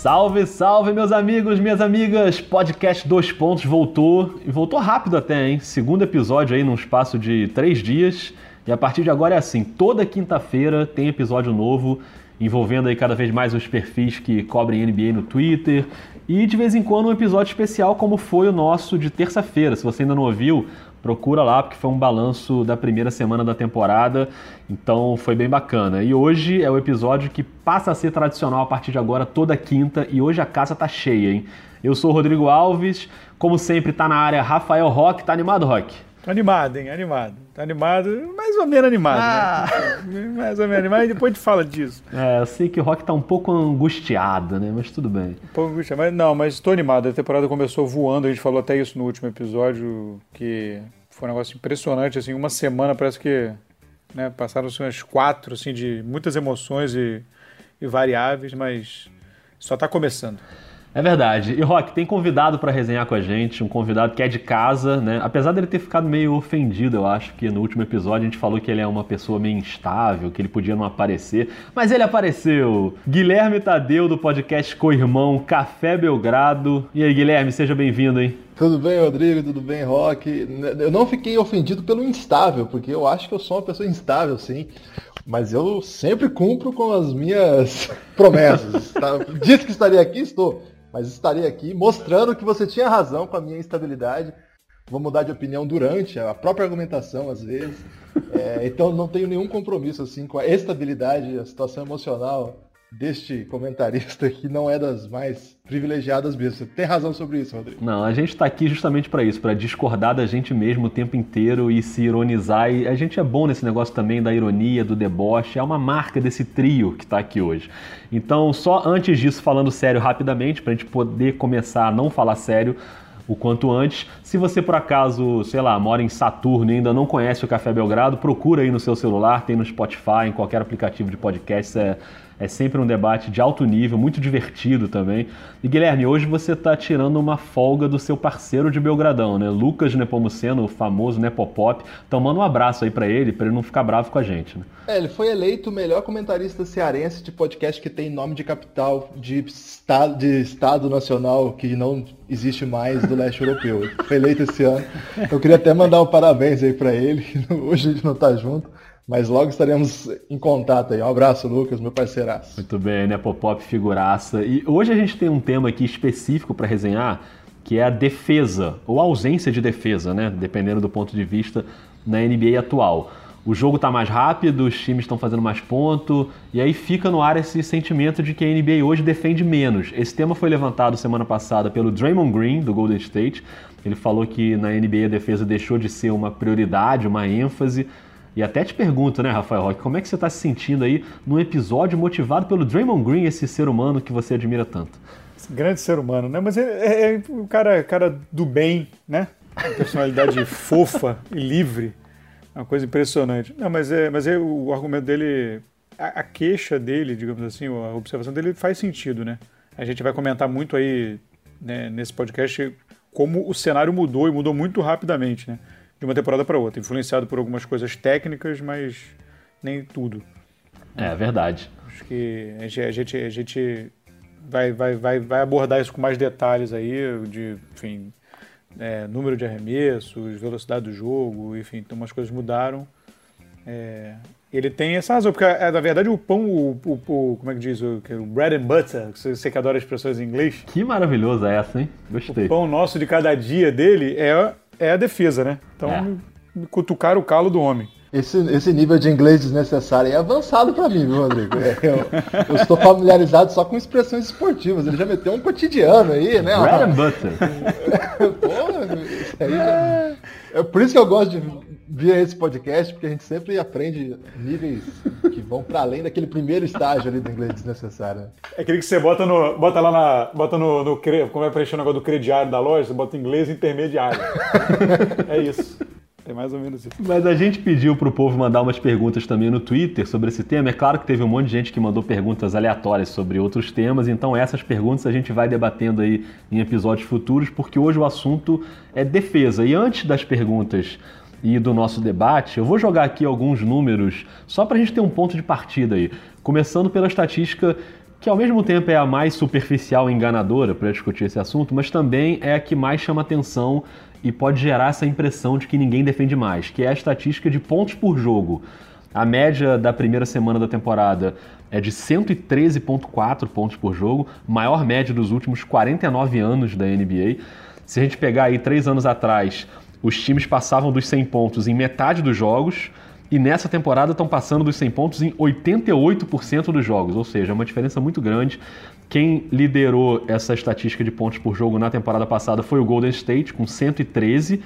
Salve, salve, meus amigos, minhas amigas! Podcast Dois Pontos voltou e voltou rápido até, hein? Segundo episódio aí num espaço de três dias. E a partir de agora é assim: toda quinta-feira tem episódio novo envolvendo aí cada vez mais os perfis que cobrem NBA no Twitter e de vez em quando um episódio especial como foi o nosso de terça-feira. Se você ainda não ouviu, procura lá porque foi um balanço da primeira semana da temporada, então foi bem bacana. E hoje é o episódio que passa a ser tradicional a partir de agora toda quinta e hoje a casa tá cheia, hein? Eu sou o Rodrigo Alves, como sempre tá na área Rafael Roque, tá animado, Roque? Tô animado, hein? Animado. Tá animado, mais ou menos animado, né? ah. né? Mais ou menos animado, e depois a gente fala disso. É, eu sei que o Rock tá um pouco angustiado, né? Mas tudo bem. Um pouco angustiado, mas não, mas tô animado. A temporada começou voando, a gente falou até isso no último episódio, que foi um negócio impressionante, assim, uma semana parece que né, passaram-se umas quatro, assim, de muitas emoções e, e variáveis, mas só tá começando. É verdade. E Rock, tem convidado para resenhar com a gente, um convidado que é de casa, né? Apesar dele ter ficado meio ofendido, eu acho que no último episódio a gente falou que ele é uma pessoa meio instável, que ele podia não aparecer, mas ele apareceu. Guilherme Tadeu do podcast Co-Irmão Café Belgrado. E aí, Guilherme, seja bem-vindo, hein? Tudo bem, Rodrigo? Tudo bem, Rock? Eu não fiquei ofendido pelo instável, porque eu acho que eu sou uma pessoa instável, sim. Mas eu sempre cumpro com as minhas promessas. Tá? Disse que estaria aqui, estou mas estarei aqui mostrando que você tinha razão com a minha instabilidade. Vou mudar de opinião durante a própria argumentação, às vezes. É, então não tenho nenhum compromisso assim com a estabilidade, a situação emocional deste comentarista que não é das mais privilegiadas mesmo. Você tem razão sobre isso, Rodrigo. Não, a gente está aqui justamente para isso, para discordar da gente mesmo o tempo inteiro e se ironizar. E a gente é bom nesse negócio também da ironia, do deboche. É uma marca desse trio que está aqui hoje. Então, só antes disso, falando sério rapidamente, para a gente poder começar a não falar sério, o quanto antes. Se você por acaso, sei lá, mora em Saturno e ainda não conhece o Café Belgrado, procura aí no seu celular, tem no Spotify, em qualquer aplicativo de podcast. É é sempre um debate de alto nível, muito divertido também. E Guilherme, hoje você está tirando uma folga do seu parceiro de Belgradão, né? Lucas Nepomuceno, o famoso Nepopop. Então manda um abraço aí para ele, para ele não ficar bravo com a gente. Né? É, ele foi eleito o melhor comentarista cearense de podcast que tem nome de capital de estado, de estado nacional que não existe mais do leste europeu. Foi eleito esse ano. Eu queria até mandar um parabéns aí para ele. Hoje a gente não está junto. Mas logo estaremos em contato aí. Um abraço, Lucas, meu parceiraço. Muito bem, né, Popop, figuraça. E hoje a gente tem um tema aqui específico para resenhar, que é a defesa, ou a ausência de defesa, né? Dependendo do ponto de vista na NBA atual. O jogo está mais rápido, os times estão fazendo mais ponto, e aí fica no ar esse sentimento de que a NBA hoje defende menos. Esse tema foi levantado semana passada pelo Draymond Green, do Golden State. Ele falou que na NBA a defesa deixou de ser uma prioridade, uma ênfase, e até te pergunto, né, Rafael Roque, como é que você está se sentindo aí num episódio motivado pelo Draymond Green, esse ser humano que você admira tanto? Esse grande ser humano, né? Mas é, é, é um cara, cara do bem, né? Uma personalidade fofa e livre. Uma coisa impressionante. Não, mas é, mas é o argumento dele, a, a queixa dele, digamos assim, a observação dele faz sentido, né? A gente vai comentar muito aí né, nesse podcast como o cenário mudou e mudou muito rapidamente, né? De uma temporada para outra, influenciado por algumas coisas técnicas, mas nem tudo. É verdade. Acho que a gente, a gente, a gente vai, vai, vai, vai abordar isso com mais detalhes aí, de, enfim, é, número de arremessos, velocidade do jogo, enfim, então umas coisas mudaram. É, ele tem essa razão, porque é, na verdade o pão, o, o, o, como é que diz, o, o bread and butter, você que adora expressões em inglês. Que maravilhoso é essa, hein? Gostei. O pão nosso de cada dia dele é é a defesa, né? Então, é. cutucar o calo do homem. Esse, esse nível de inglês desnecessário é avançado para mim, viu, Rodrigo? É, eu, eu, estou familiarizado só com expressões esportivas. Ele já meteu um cotidiano aí, né? Bread and butter. Porra, isso aí já... É por isso que eu gosto de vir esse podcast, porque a gente sempre aprende níveis que vão para além daquele primeiro estágio ali do inglês desnecessário. É aquele que você bota no. Bota lá na. Bota no. no como é preencher o negócio do crediário da loja, você bota inglês intermediário. é isso. É mais ou menos isso. Mas a gente pediu pro povo mandar umas perguntas também no Twitter sobre esse tema. É claro que teve um monte de gente que mandou perguntas aleatórias sobre outros temas, então essas perguntas a gente vai debatendo aí em episódios futuros, porque hoje o assunto é defesa. E antes das perguntas e do nosso debate, eu vou jogar aqui alguns números só para a gente ter um ponto de partida aí. Começando pela estatística que ao mesmo tempo é a mais superficial e enganadora para discutir esse assunto, mas também é a que mais chama atenção e pode gerar essa impressão de que ninguém defende mais, que é a estatística de pontos por jogo. A média da primeira semana da temporada é de 113,4 pontos por jogo, maior média dos últimos 49 anos da NBA. Se a gente pegar aí três anos atrás, os times passavam dos 100 pontos em metade dos jogos, e nessa temporada estão passando dos 100 pontos em 88% dos jogos, ou seja, é uma diferença muito grande. Quem liderou essa estatística de pontos por jogo na temporada passada foi o Golden State, com 113.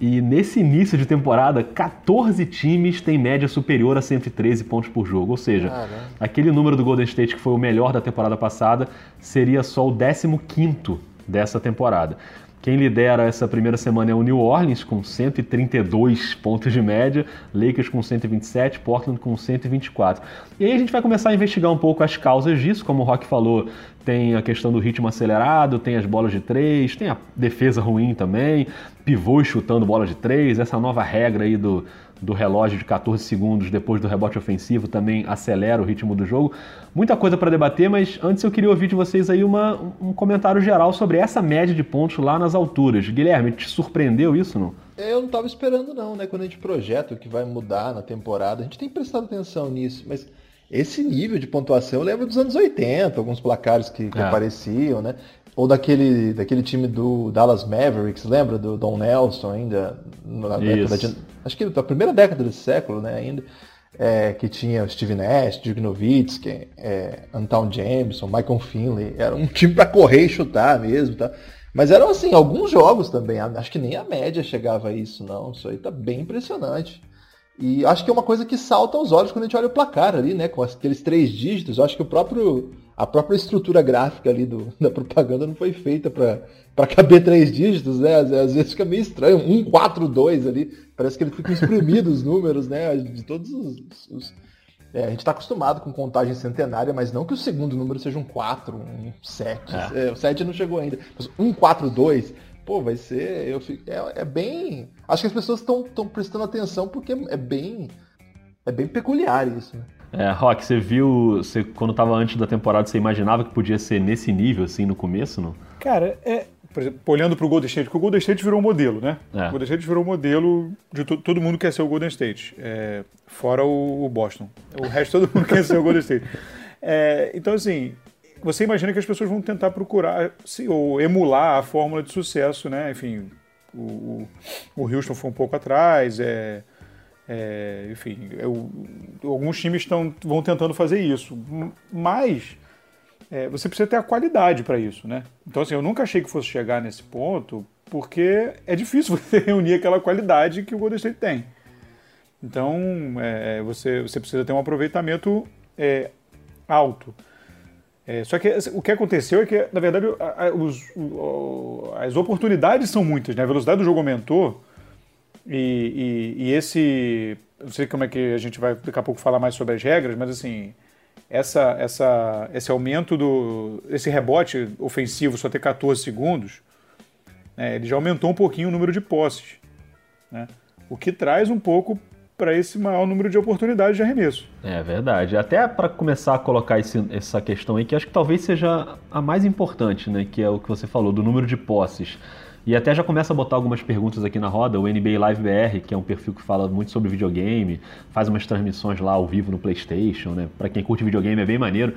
E nesse início de temporada, 14 times têm média superior a 113 pontos por jogo. Ou seja, aquele número do Golden State que foi o melhor da temporada passada seria só o 15 dessa temporada. Quem lidera essa primeira semana é o New Orleans, com 132 pontos de média, Lakers com 127, Portland com 124. E aí a gente vai começar a investigar um pouco as causas disso, como o Rock falou, tem a questão do ritmo acelerado, tem as bolas de três, tem a defesa ruim também, pivôs chutando bola de três, essa nova regra aí do, do relógio de 14 segundos depois do rebote ofensivo também acelera o ritmo do jogo. Muita coisa para debater, mas antes eu queria ouvir de vocês aí uma, um comentário geral sobre essa média de pontos lá nas alturas. Guilherme, te surpreendeu isso, não? Eu não estava esperando não, né? Quando a gente projeta o que vai mudar na temporada, a gente tem prestado atenção nisso, mas esse nível de pontuação lembro dos anos 80, alguns placares que, que é. apareciam, né? Ou daquele, daquele time do Dallas Mavericks, lembra? Do Don Nelson ainda, na década de, acho que da primeira década desse século, né, ainda, é, que tinha o Steve Nash, Dirk Nowitzki, é, Anton Jameson, Michael Finley, era um time para correr e chutar mesmo, tá? Mas eram assim, alguns jogos também, acho que nem a média chegava a isso, não, isso aí tá bem impressionante. E acho que é uma coisa que salta aos olhos quando a gente olha o placar ali, né? Com aqueles três dígitos. Eu acho que o próprio, a própria estrutura gráfica ali do, da propaganda não foi feita para caber três dígitos, né? Às, às, vezes fica meio estranho. Um, quatro, dois ali. Parece que ele fica exprimido os números, né? De todos os. os... É, a gente está acostumado com contagem centenária, mas não que o segundo número seja um 4, um 7. É. É, o 7 não chegou ainda. Mas um 4, 2 pô, vai ser. Eu fico, é, é bem. Acho que as pessoas estão prestando atenção porque é bem. É bem peculiar isso, né? É, Rock, você viu, você, quando estava antes da temporada, você imaginava que podia ser nesse nível, assim, no começo, não? Cara, é, por exemplo, olhando para o Golden State, porque o Golden State virou um modelo, né? É. O Golden State virou um modelo de to, todo mundo quer ser o Golden State, é, fora o, o, Boston. O resto todo mundo quer ser o Golden State. É, então, assim, você imagina que as pessoas vão tentar procurar ou emular a fórmula de sucesso, né? Enfim, o, o Houston foi um pouco atrás, é, é enfim, eu, alguns times estão, vão tentando fazer isso, mas é, você precisa ter a qualidade para isso, né? Então, assim, eu nunca achei que fosse chegar nesse ponto, porque é difícil você reunir aquela qualidade que o Golden State tem. Então, é, você, você precisa ter um aproveitamento é, alto. É, só que assim, o que aconteceu é que, na verdade, a, a, os, o, as oportunidades são muitas, né? A velocidade do jogo aumentou e, e, e, esse. Não sei como é que a gente vai daqui a pouco falar mais sobre as regras, mas assim. Essa, essa, esse aumento do. Esse rebote ofensivo só ter 14 segundos, né, ele já aumentou um pouquinho o número de posses. Né? O que traz um pouco para esse maior número de oportunidades de arremesso. É verdade. Até para começar a colocar esse, essa questão aí, que acho que talvez seja a mais importante, né? Que é o que você falou, do número de posses. E até já começa a botar algumas perguntas aqui na roda. O NBA Live BR, que é um perfil que fala muito sobre videogame, faz umas transmissões lá ao vivo no PlayStation, né? Para quem curte videogame é bem maneiro.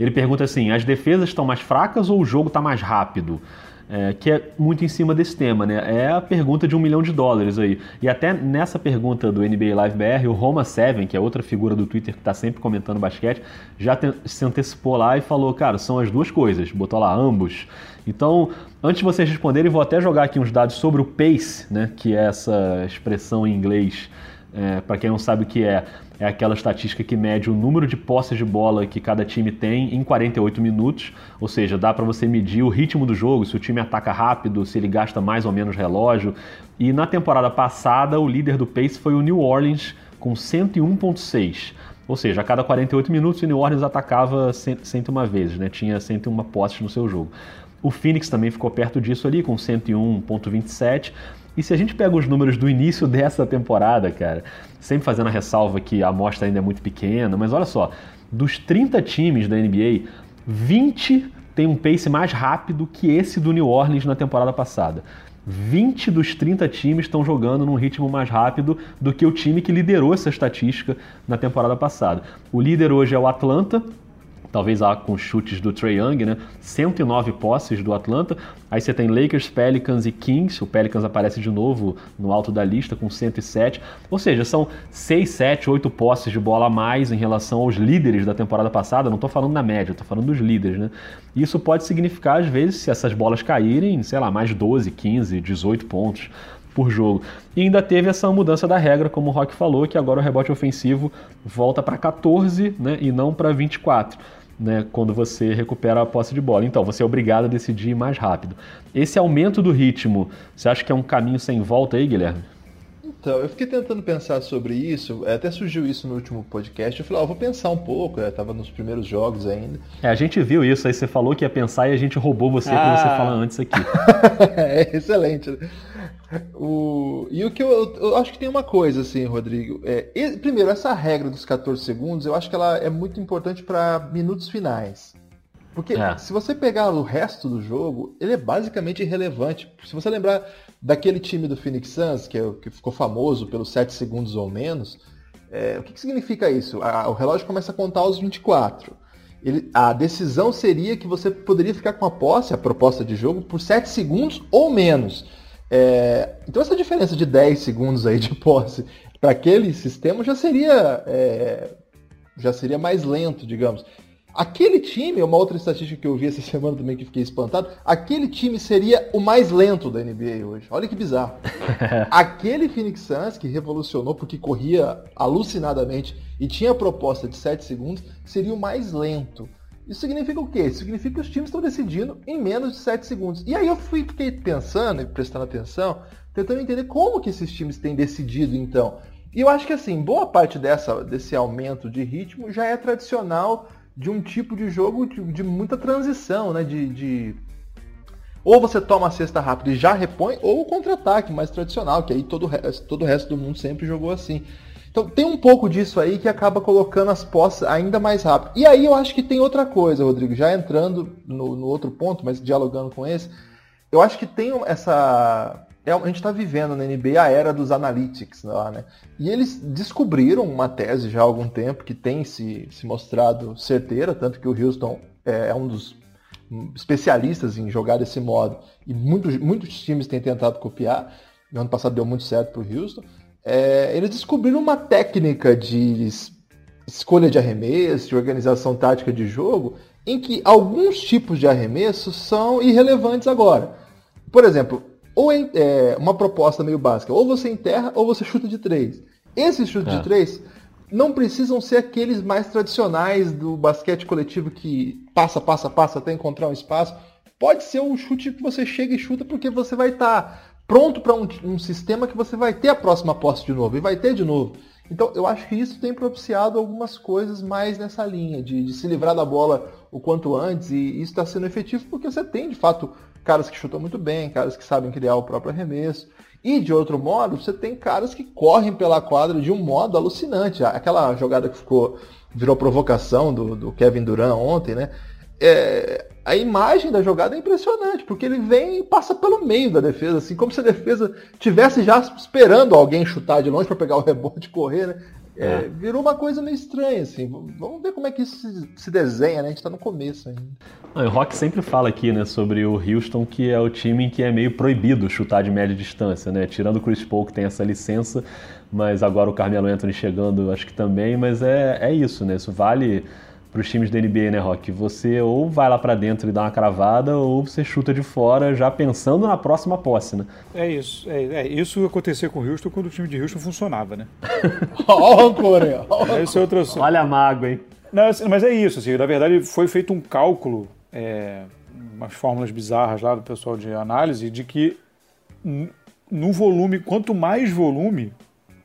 Ele pergunta assim: as defesas estão mais fracas ou o jogo está mais rápido? é, que é muito em cima desse tema, né? É a pergunta de um milhão de dólares aí. E até nessa pergunta do NBA Live BR, o Roma Seven, que é outra figura do Twitter que está sempre comentando basquete, já se antecipou lá e falou, cara, são as duas coisas, botou lá ambos. Então, antes de vocês responderem, vou até jogar aqui uns dados sobre o pace, né? Que é essa expressão em inglês, é, para quem não sabe o que é é aquela estatística que mede o número de posses de bola que cada time tem em 48 minutos, ou seja, dá para você medir o ritmo do jogo, se o time ataca rápido, se ele gasta mais ou menos relógio. E na temporada passada, o líder do pace foi o New Orleans com 101.6. Ou seja, a cada 48 minutos o New Orleans atacava 101 vezes, né? tinha 101 posses no seu jogo. O Phoenix também ficou perto disso ali, com 101.27. E se a gente pega os números do início dessa temporada, cara, sempre fazendo a ressalva que a amostra ainda é muito pequena, mas olha só, dos 30 times da NBA, 20 tem um pace mais rápido que esse do New Orleans na temporada passada. 20 dos 30 times estão jogando num ritmo mais rápido do que o time que liderou essa estatística na temporada passada. O líder hoje é o Atlanta, talvez lá com chutes do Trae Young, né? 109 posses do Atlanta. Aí você tem Lakers, Pelicans e Kings. O Pelicans aparece de novo no alto da lista com 107. Ou seja, são 6, 7, 8 posses de bola a mais em relação aos líderes da temporada passada. Não estou falando na média, estou falando dos líderes, né? Isso pode significar, às vezes, se essas bolas caírem, sei lá, mais 12, 15, 18 pontos por jogo. E ainda teve essa mudança da regra, como o Rock falou, que agora o rebote ofensivo volta para 14 né, e não para 24. Né, quando você recupera a posse de bola. Então, você é obrigado a decidir mais rápido. Esse aumento do ritmo, você acha que é um caminho sem volta aí, Guilherme? Então, eu fiquei tentando pensar sobre isso, é, até surgiu isso no último podcast. Eu falei, ó, vou pensar um pouco, eu tava nos primeiros jogos ainda. É, a gente viu isso, aí você falou que ia pensar e a gente roubou você ah. você falar antes aqui. é, excelente. O... E o que eu, eu, acho que tem uma coisa, assim, Rodrigo. É, primeiro, essa regra dos 14 segundos, eu acho que ela é muito importante para minutos finais. Porque é. se você pegar o resto do jogo, ele é basicamente irrelevante. Se você lembrar daquele time do Phoenix Suns, que, é, que ficou famoso pelos 7 segundos ou menos, é, o que, que, significa isso? A, o relógio começa a contar aos 24. Ele, a decisão seria que você poderia ficar com a posse, a proposta de jogo, por 7 segundos ou menos. É, então essa diferença de 10 segundos aí de posse para aquele sistema já seria é, já seria mais lento, digamos. Aquele time, uma outra estatística que eu vi essa semana também que fiquei espantado, aquele time seria o mais lento da NBA hoje. Olha que bizarro. aquele Phoenix Suns que revolucionou porque corria alucinadamente e tinha a proposta de 7 segundos, seria o mais lento. Isso significa o quê? Isso significa que os times estão decidindo em menos de 7 segundos. E aí eu fui, fiquei pensando e prestando atenção, tentando entender como que esses times têm decidido então. E eu acho que assim, boa parte dessa, desse aumento de ritmo já é tradicional de um tipo de jogo de, de muita transição, né? De, de, Ou você toma a cesta rápida e já repõe, ou o contra-ataque mais tradicional, que aí todo, todo o resto do mundo sempre jogou assim. Então tem um pouco disso aí que acaba colocando as posses ainda mais rápido. E aí eu acho que tem outra coisa, Rodrigo, já entrando no, no outro ponto, mas dialogando com esse, eu acho que tem essa. É, a gente está vivendo na NBA a era dos analytics lá, né? E eles descobriram uma tese já há algum tempo que tem se, se mostrado certeira, tanto que o Houston é, é um dos especialistas em jogar desse modo e muitos, muitos times têm tentado copiar. No ano passado deu muito certo para o Houston é, eles descobriram uma técnica de escolha de arremesso, de organização tática de jogo, em que alguns tipos de arremessos são irrelevantes agora. Por exemplo, ou é, uma proposta meio básica, ou você enterra ou você chuta de três. Esses chutes é. de três não precisam ser aqueles mais tradicionais do basquete coletivo que passa, passa, passa até encontrar um espaço. Pode ser um chute que você chega e chuta porque você vai estar tá pronto para um, um, sistema que você vai ter a próxima posse de novo e vai ter de novo. Então eu acho que isso tem propiciado algumas coisas mais nessa linha, de, de se livrar da bola o quanto antes, e isso está sendo efetivo porque você tem de fato caras que chutam muito bem, caras que sabem criar o próprio arremesso. E de outro modo, você tem caras que correm pela quadra de um modo alucinante. Aquela jogada que ficou virou provocação do, do Kevin Durant ontem, né? É, a imagem da jogada é impressionante, porque ele vem e passa pelo meio da defesa, assim, como se a defesa tivesse já esperando alguém chutar de longe para pegar o rebote e correr, né? É, é. virou uma coisa meio estranha, assim. Vamos ver como é que isso se, se desenha, né? A gente está no começo ainda. o Rock sempre fala aqui, né, sobre o Houston, que é o time em que é meio proibido chutar de média distância, né? Tirando o Chris Paul, que tem essa licença, mas agora o Carmelo Anthony chegando, acho que também, mas é, é isso, né? Isso vale para os times da NBA, né, Rock? Você ou vai lá para dentro e dá uma cravada, ou você chuta de fora já pensando na próxima posse, né? É isso. É, é isso acontecer com o Houston quando o time de Houston funcionava, né? Olha o Esse é outro assunto. Olha a mágoa, hein? Não, assim, mas é isso, assim, na verdade foi feito um cálculo, é, umas fórmulas bizarras lá do pessoal de análise, de que no volume, quanto mais volume,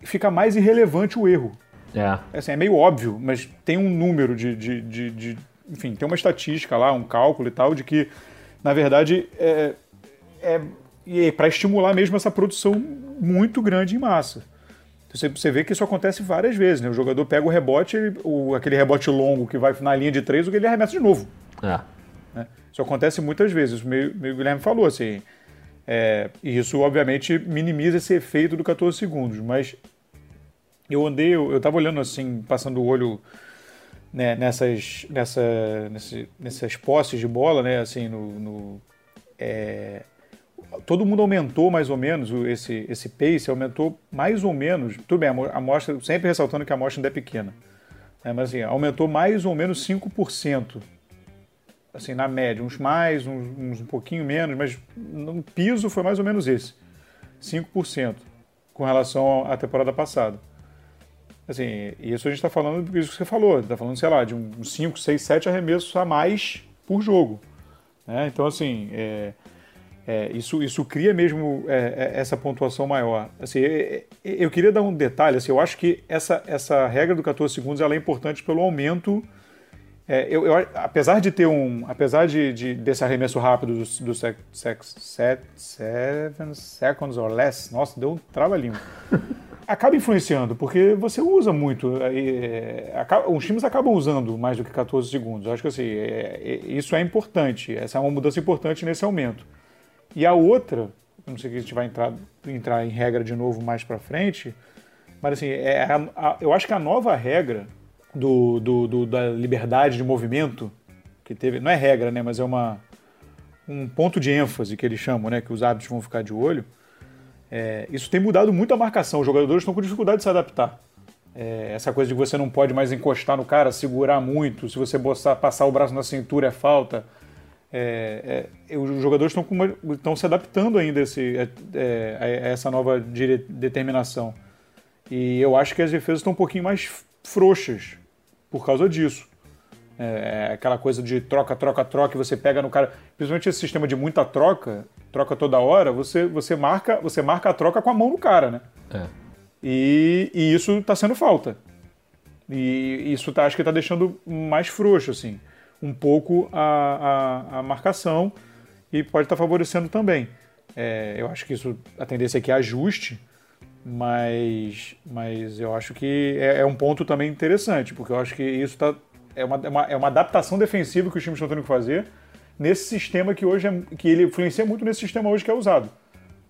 fica mais irrelevante o erro. É. Assim, é meio óbvio, mas tem um número de, de, de, de, Enfim, tem uma estatística lá, um cálculo e tal, de que, na verdade, é, é, é para estimular mesmo essa produção muito grande em massa. Você, você vê que isso acontece várias vezes, né? O jogador pega o rebote, ele, o, aquele rebote longo que vai na linha de três, ele arremessa de novo. É. Né? Isso acontece muitas vezes, o meio, meio Guilherme falou, assim, é, e isso obviamente minimiza esse efeito do 14 segundos, mas eu andei, eu, estava olhando assim, passando o olho né, nessas, nessa, nesse, nessas posses de bola, né, assim, no, no é, todo mundo aumentou mais ou menos esse, esse pace, aumentou mais ou menos, tudo bem, a amostra, sempre ressaltando que a amostra ainda é pequena, né, mas assim, aumentou mais ou menos 5%, assim, na média, uns mais, uns, uns um pouquinho menos, mas no piso foi mais ou menos esse, 5%, com relação à temporada passada. Assim, isso a gente está falando do que você falou, está falando, sei lá, de uns 5, 6, 7 arremessos a mais por jogo. Né? Então, assim, é, é, isso, isso cria mesmo é, é essa pontuação maior. Assim, é, é, eu queria dar um detalhe, assim, eu acho que essa, essa regra do 14 segundos ela é importante pelo aumento. Eu, eu, apesar de ter um. Apesar de, de desse arremesso rápido do, do sec, sec, set, seven seconds or less, nossa, deu um trava-língua. acaba influenciando, porque você usa muito. É, os times acabam usando mais do que 14 segundos. Eu acho que assim, é, é, isso é importante. Essa é uma mudança importante nesse aumento. E a outra, não sei se a gente vai entrar, entrar em regra de novo mais para frente, mas assim, é a, a, eu acho que a nova regra do, do, do, da liberdade de movimento, que teve, não é regra, né, mas é uma, um ponto de ênfase que eles chamam, né, que os árbitros vão ficar de olho, é, isso tem mudado muito a marcação. Os jogadores estão com dificuldade de se adaptar. É, essa coisa de você não pode mais encostar no cara, segurar muito. Se você passar o braço na cintura é falta. É, é, os jogadores estão se adaptando ainda a, esse, é, é, a, essa nova dire, determinação. E eu acho que as defesas estão um pouquinho mais frouxas por causa disso. É, aquela coisa de troca, troca, troca, e você pega no cara. Principalmente esse sistema de muita troca, troca toda hora, você, você, marca, você marca a troca com a mão no cara, né? É. E, e isso está sendo falta. E isso tá, acho que está deixando mais frouxo, assim, um pouco a, a, a marcação e pode estar tá favorecendo também. É, eu acho que isso, a tendência é que ajuste, mas, mas eu acho que é, é um ponto também interessante, porque eu acho que isso tá, é, uma, é, uma, é uma adaptação defensiva que os times estão tendo que fazer nesse sistema que hoje é, que ele influencia muito nesse sistema hoje que é usado.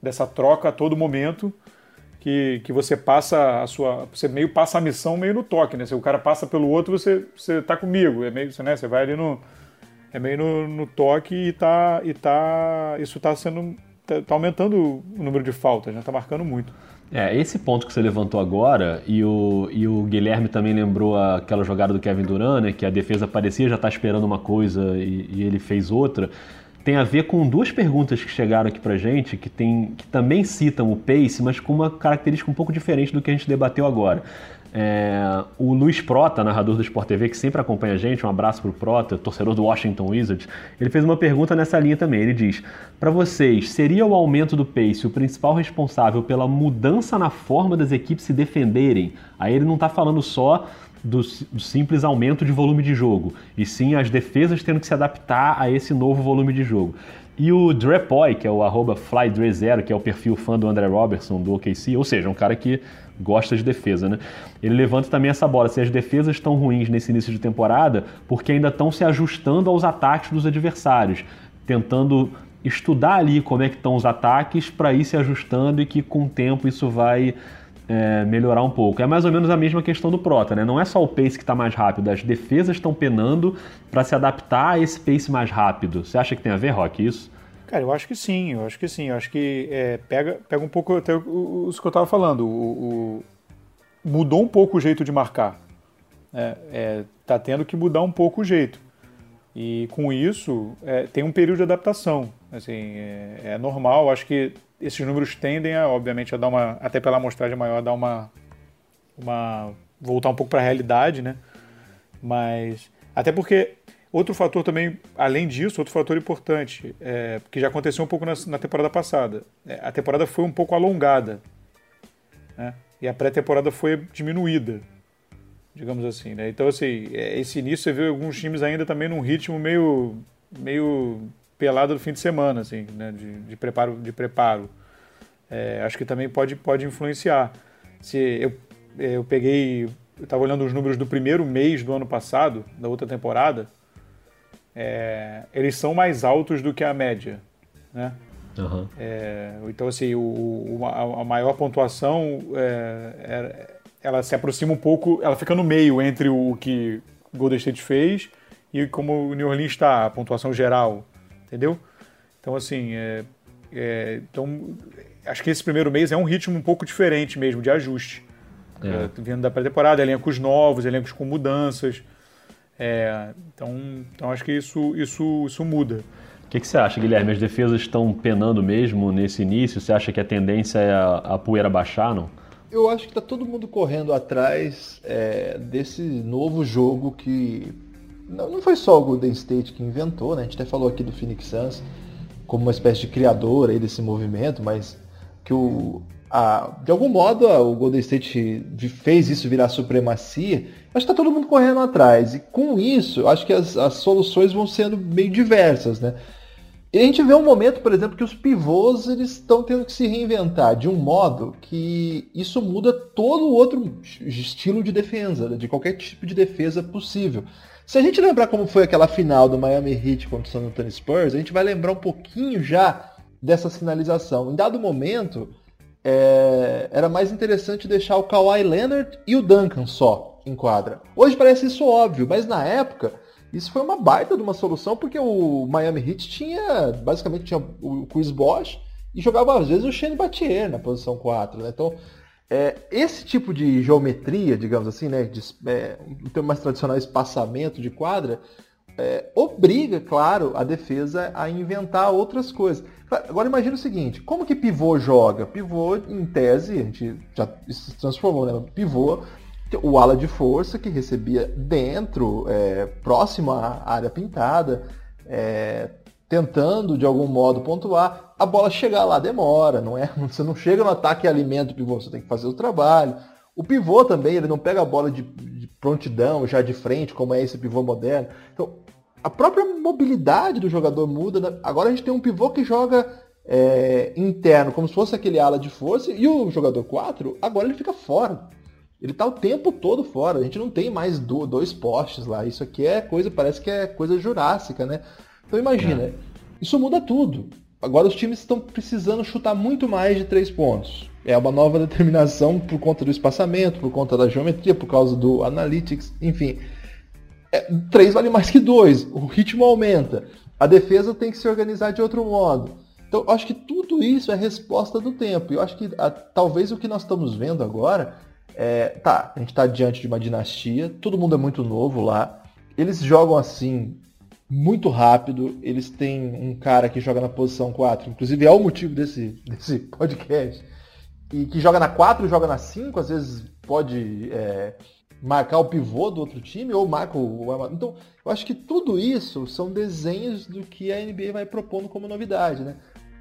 Dessa troca a todo momento que, que você passa a sua. Você meio passa a missão meio no toque, né? Se o cara passa pelo outro, você, você tá comigo. É meio, né? Você vai ali no. É meio no, no toque e tá. E tá. Isso tá sendo. Tá, tá aumentando o número de faltas, né? Tá marcando muito. É, esse ponto que você levantou agora, e o, e o Guilherme também lembrou aquela jogada do Kevin Durant, né, que a defesa parecia já estar tá esperando uma coisa e, e, ele fez outra, tem a ver com duas perguntas que chegaram aqui pra gente, que, tem, que também citam o pace, mas com uma característica um pouco diferente do que a gente debateu agora. É, o Luiz Prota, narrador do Sport TV, que sempre acompanha a gente, um abraço pro Prota, torcedor do Washington Wizards, ele fez uma pergunta nessa linha também. Ele diz: Para vocês, seria o aumento do pace o principal responsável pela mudança na forma das equipes se defenderem? Aí ele não está falando só do, do, simples aumento de volume de jogo, e sim as defesas tendo que se adaptar a esse novo volume de jogo. E o Drepoy, que é o arroba FlyDre0, que é o perfil fã do André Robertson do OKC, ou seja, um cara que gosta de defesa, né? Ele levanta também essa bola. Se as defesas estão ruins nesse início de temporada, porque ainda estão se ajustando aos ataques dos adversários, tentando estudar ali como é que estão os ataques para ir se ajustando e que com o tempo isso vai é, melhorar um pouco. É mais ou menos a mesma questão do Prota, né? Não é só o pace que está mais rápido, as defesas estão penando para se adaptar a esse pace mais rápido. Você acha que tem a ver, Rock, isso? Cara, eu acho que sim, eu acho que sim. Eu acho que é, pega, pega um pouco até o, que eu estava falando. O, o, mudou um pouco o jeito de marcar. É, é, tá tendo que mudar um pouco o jeito. E com isso, é, tem um período de adaptação. Assim, é, é, normal, acho que esses números tendem, a, obviamente, a dar uma, até pela amostragem maior, a dar uma, uma voltar um pouco para a realidade, né? Mas até porque Outro fator também, além disso, outro fator importante, é, que já aconteceu um pouco na, na temporada passada. É, a temporada foi um pouco alongada. Né? E a pré-temporada foi diminuída, digamos assim. Né? Então, assim, é, esse início você vê alguns times ainda também num ritmo meio, meio pelado do fim de semana, assim, né? de, de preparo. De preparo. É, acho que também pode, pode influenciar. Se eu, eu peguei, eu estava olhando os números do primeiro mês do ano passado, da outra temporada, é, eles são mais altos do que a média, né? Uhum. É, então, assim, o, o, a, maior pontuação, é, ela se aproxima um pouco, ela fica no meio entre o que Golden State fez e como o New Orleans está, a pontuação geral, entendeu? Então, assim, é, é, então, acho que esse primeiro mês é um ritmo um pouco diferente mesmo, de ajuste. É. É, vindo da pré-temporada, elencos novos, elencos com mudanças. É, então, então, acho que isso, isso, isso muda. O que, que, você acha, Guilherme? As defesas estão penando mesmo nesse início? Você acha que a tendência é a, a poeira baixar, não? Eu acho que está todo mundo correndo atrás é, desse novo jogo que não, não foi só o Golden State que inventou, né? A gente até falou aqui do Phoenix Suns como uma espécie de criador aí desse movimento, mas que o, a, de algum modo a, o Golden State fez isso virar supremacia. Acho que está todo mundo correndo atrás. E com isso, acho que as, as soluções vão sendo meio diversas, né? E a gente vê um momento, por exemplo, que os pivôs eles estão tendo que se reinventar de um modo que isso muda todo o outro estilo de defesa, né? de qualquer tipo de defesa possível. Se a gente lembrar como foi aquela final do Miami Heat contra o San Antonio Spurs, a gente vai lembrar um pouquinho já dessa sinalização. Em dado momento, é... era mais interessante deixar o Kawhi Leonard e o Duncan só em quadra. Hoje parece isso óbvio, mas na época isso foi uma baita de uma solução porque o Miami Heat tinha, basicamente tinha o Chris Bosh e jogava às vezes o Shane Battier na posição 4, né? Então, é, esse tipo de geometria, digamos assim, né, de, é, um termo mais tradicional, espaçamento de quadra, é, obriga, claro, a defesa a inventar outras coisas. Agora imagine o seguinte, como que pivô joga? Pivô, em tese, a gente já se transformou, né? Pivô, o ala de força que recebia dentro, é, próximo à área pintada, é, tentando de algum modo pontuar, a bola chegar lá demora, não é? Você não chega no ataque e alimenta o pivô, você tem que fazer o trabalho. O pivô também, ele não pega a bola de, de prontidão, já de frente, como é esse pivô moderno. Então, a própria mobilidade do jogador muda. Né? Agora a gente tem um pivô que joga é, interno, como se fosse aquele ala de força, e o jogador 4, agora ele fica fora. Ele está o tempo todo fora. A gente não tem mais dois postes lá. Isso aqui é coisa, parece que é coisa jurássica, né? Então imagina, é. isso muda tudo. Agora os times estão precisando chutar muito mais de três pontos. É uma nova determinação por conta do espaçamento, por conta da geometria, por causa do analytics, enfim. É, três vale mais que dois. O ritmo aumenta. A defesa tem que se organizar de outro modo. Então, eu acho que tudo isso é resposta do tempo. Eu acho que a, talvez o que nós estamos vendo agora é, tá, a gente está diante de uma dinastia, todo mundo é muito novo lá. Eles jogam assim muito rápido. Eles têm um cara que joga na posição 4, inclusive é o motivo desse, desse podcast, e que joga na 4 e joga na 5, às vezes pode é, marcar o pivô do outro time ou marca o. Então, eu acho que tudo isso são desenhos do que a NBA vai propondo como novidade, né?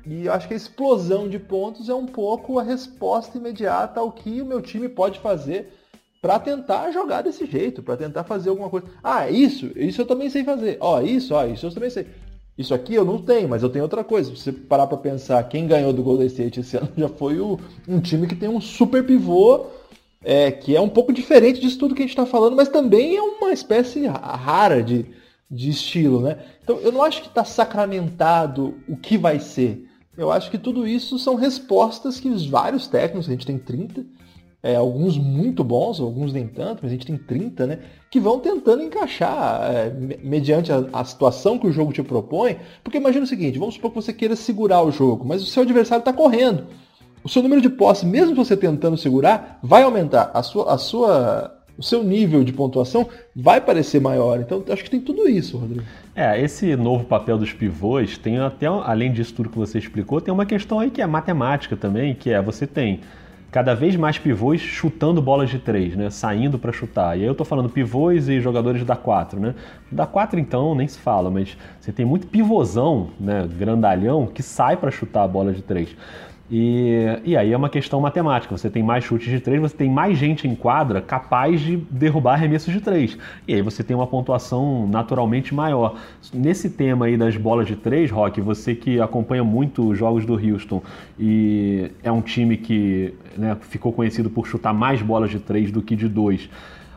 E eu acho que a explosão de pontos é um pouco a resposta imediata ao que o meu time pode fazer para tentar jogar desse jeito, para tentar fazer alguma coisa. Ah, isso, isso eu também sei fazer. Ó, isso, ó, isso eu também sei. Isso aqui eu não tenho, mas eu tenho outra coisa. Se você parar para pensar, quem ganhou do Golden State esse ano já foi o, um time que tem um super pivô, é, que é um pouco diferente disso tudo que a gente está falando, mas também é uma espécie rara de, de estilo, né? Então eu não acho que está sacramentado o que vai ser. Eu acho que tudo isso são respostas que os vários técnicos, a gente tem 30, é, alguns muito bons, alguns nem tanto, mas a gente tem 30, né? Que vão tentando encaixar é, mediante a, a, situação que o jogo te propõe. Porque imagina o seguinte, vamos supor que você queira segurar o jogo, mas o seu adversário está correndo. O seu número de posse, mesmo você tentando segurar, vai aumentar. A sua, a sua, o seu nível de pontuação vai parecer maior. Então, acho que tem tudo isso, Rodrigo. É, esse novo papel dos pivôs tem até, além disso tudo que você explicou, tem uma questão aí que é matemática também, que é você tem cada vez mais pivôs chutando bolas de três, né? Saindo para chutar. E aí eu tô falando pivôs e jogadores da 4, né? Da 4 então nem se fala, mas você tem muito pivôzão, né, grandalhão que sai para chutar a bola de três. E, e aí é uma questão matemática. Você tem mais chutes de três, você tem mais gente em quadra capaz de derrubar arremessos de três. E aí você tem uma pontuação naturalmente maior. Nesse tema aí das bolas de três, Rock, você que acompanha muito os jogos do Houston e é um time que né, ficou conhecido por chutar mais bolas de três do que de dois.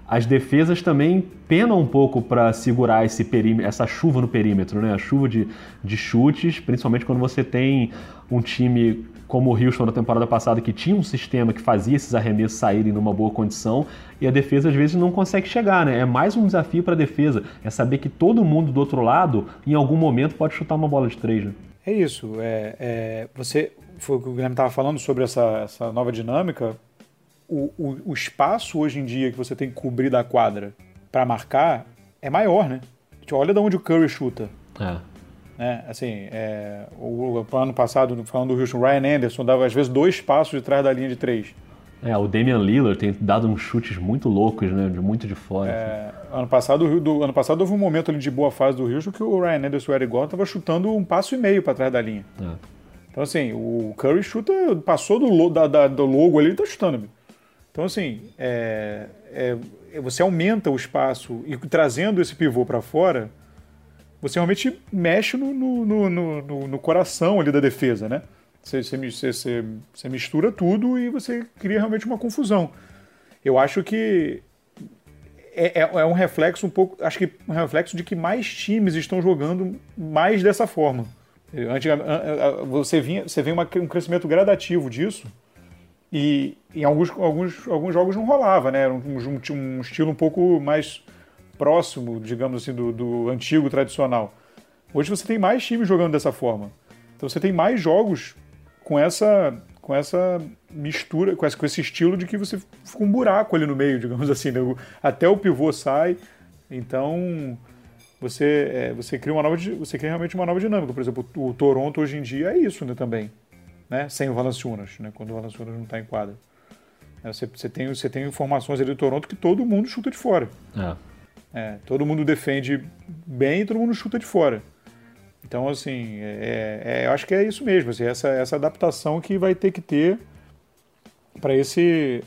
as defesas também penam um pouco para segurar esse essa chuva no perímetro, né? A chuva de, de chutes, principalmente quando você tem um time como o Houston na temporada passada, que tinha um sistema que fazia esses arremessos saírem numa boa condição, e a defesa às vezes não consegue chegar, né? É mais um desafio para a defesa, é saber que todo mundo do outro lado, em algum momento, pode chutar uma bola de três, né? É isso. É, é, você, foi o que o Guilherme estava falando sobre essa, essa nova dinâmica o, o, o, espaço hoje em dia que você tem que cobrir da quadra para marcar é maior, né? Olha de onde o Curry chuta. É. Né? Assim, é, o, o, ano passado, falando do Houston, Ryan Anderson dava às vezes dois passos de trás da linha de três. É, o Damian Lillard tem dado uns chutes muito loucos, né? De muito de fora. É, assim. ano, passado, do, ano passado houve um momento ali de boa fase do Houston que o Ryan Anderson e o Eric Gordon estavam chutando um passo e meio para trás da linha. É. Então, assim, o Curry chuta, passou do, da, da, do logo ali, ele tá chutando. Então, assim, é, é, você aumenta o espaço e trazendo esse pivô para fora, você realmente mexe no, no, no, no, coração ali da defesa, né? Você, você, você, você mistura tudo e você cria realmente uma confusão. Eu acho que é, é, é, um reflexo um pouco, acho que um reflexo de que mais times estão jogando mais dessa forma. Você, vinha, você vê uma, um crescimento gradativo disso e em alguns, alguns, alguns jogos não rolava, né? Era um, um, um estilo um pouco mais próximo, digamos assim, do, do, antigo tradicional. Hoje você tem mais times jogando dessa forma. Então você tem mais jogos com essa, com essa mistura, com esse, com esse estilo de que você fica um buraco ali no meio, digamos assim. Né? Até o pivô sai. Então você, é, você cria uma nova, você cria realmente uma nova dinâmica. Por exemplo, o Toronto hoje em dia é isso, né, também né, sem o Valanciunas, né, quando o Valanciunas não está em quadra. É, você, você, tem, você tem informações ali do Toronto que todo mundo chuta de fora. É. É, todo mundo defende bem e todo mundo chuta de fora. Então, assim, é, é, eu acho que é isso mesmo, assim, essa, essa adaptação que vai ter que ter para esse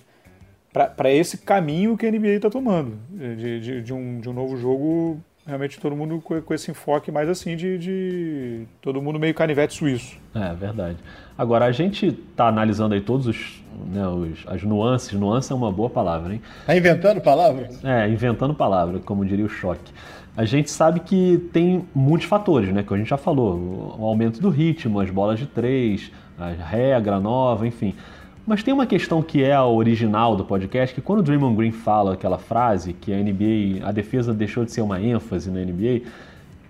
para esse caminho que a NBA está tomando, de, de, de, um, de um novo jogo, realmente todo mundo com, com esse enfoque mais assim de, de todo mundo meio canivete suíço. É, verdade. Agora, a gente está analisando aí todos os, né, os, as nuances, nuance é uma boa palavra, hein? Tá inventando palavras? É, inventando palavra, como diria o choque. A gente sabe que tem muitos fatores, né? Que a gente já falou, o aumento do ritmo, as bolas de três, a regra nova, enfim. Mas tem uma questão que é a original do podcast, que quando o Draymond Green fala aquela frase, que a NBA, a defesa deixou de ser uma ênfase na NBA,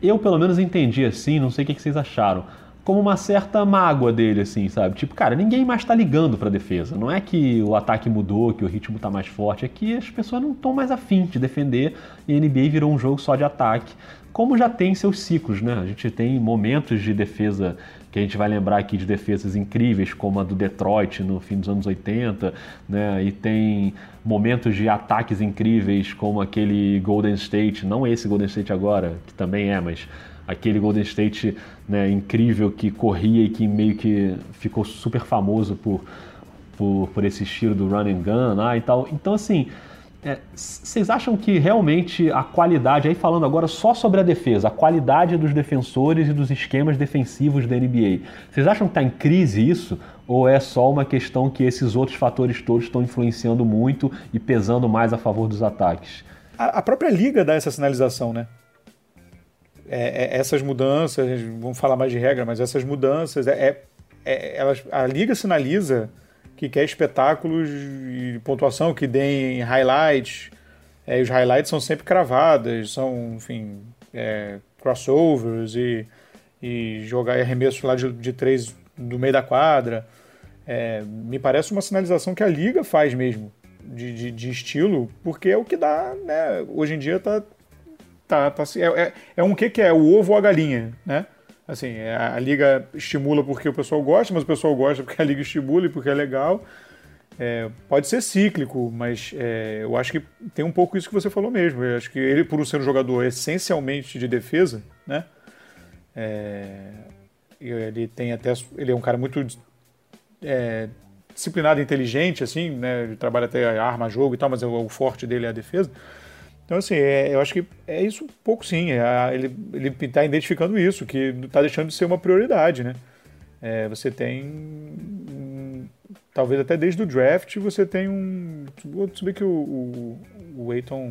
eu pelo menos entendi assim, não sei o que vocês acharam como uma certa mágoa dele, assim, sabe? Tipo, cara, ninguém mais tá ligando pra defesa. Não é que o ataque mudou, que o ritmo tá mais forte, é que as pessoas não estão mais afim de defender e a NBA virou um jogo só de ataque, como já tem seus ciclos, né? A gente tem momentos de defesa que a gente vai lembrar aqui de defesas incríveis, como a do Detroit no fim dos anos 80, né? E tem momentos de ataques incríveis, como aquele Golden State, não esse Golden State agora, que também é, mas aquele Golden State né, incrível que corria e que meio que ficou super famoso por, por, por esse estilo do run and gun lá e tal. Então, assim, vocês é, acham que realmente a qualidade, aí falando agora só sobre a defesa, a qualidade dos defensores e dos esquemas defensivos da NBA, vocês acham que está em crise isso? Ou é só uma questão que esses outros fatores todos estão influenciando muito e pesando mais a favor dos ataques? A, a própria liga dá essa sinalização, né? é, é, essas mudanças, vamos falar mais de regra, mas essas mudanças, é, é, é elas, a liga sinaliza que quer espetáculos de pontuação que deem highlights. É, os highlights são sempre cravadas, são, enfim, é, crossovers e, e jogar arremesso lá de, de três do meio da quadra. É, me parece uma sinalização que a liga faz mesmo, de, de, de, estilo, porque é o que dá, né? Hoje em dia tá, tá, tá é, é, é um que que é o ovo ou a galinha, né? Assim, é, a liga estimula porque o pessoal gosta, mas o pessoal gosta porque a liga estimula e porque é legal. É, pode ser cíclico, mas é, eu acho que tem um pouco isso que você falou mesmo. Eu acho que ele, por ser um jogador essencialmente de defesa, né? É, ele tem até, ele é um cara muito é, disciplinado, inteligente, assim, né? Ele trabalha até arma, jogo e tal, mas o, o forte dele é a defesa. Então, assim, é, eu acho que é isso um pouco sim. É, ele está identificando isso, que está deixando de ser uma prioridade, né? É, você tem talvez até desde o draft você tem um. Tudo bem que o, o, o Aiton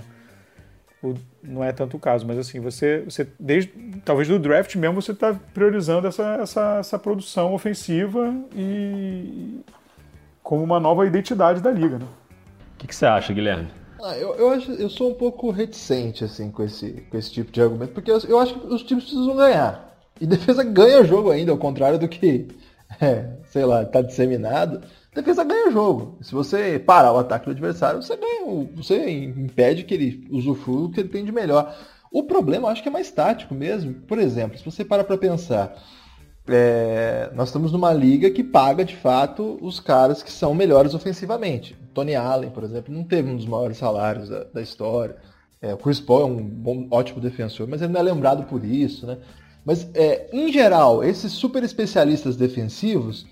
não é tanto o caso, mas assim, você, você desde, talvez do draft mesmo você está priorizando essa, essa, essa produção ofensiva e como uma nova identidade da liga, né? O que, que você acha, Guilherme? Ah, eu, eu, acho, eu sou um pouco reticente assim com esse, com esse tipo de argumento, porque eu, eu acho que os times precisam ganhar. E defesa ganha jogo ainda, ao contrário do que, é, sei lá, está disseminado defesa ganha jogo. Se você parar o ataque do adversário, você ganha, você impede que ele usufrua o que ele tem de melhor. O problema eu acho que é mais tático mesmo. Por exemplo, se você para para pensar, é, nós estamos numa liga que paga de fato os caras que são melhores ofensivamente. Tony Allen, por exemplo, não teve um dos maiores salários da, da história. É, o Chris Paul é um bom, ótimo defensor, mas ele não é lembrado por isso, né? Mas, é, em geral, esses super especialistas defensivos,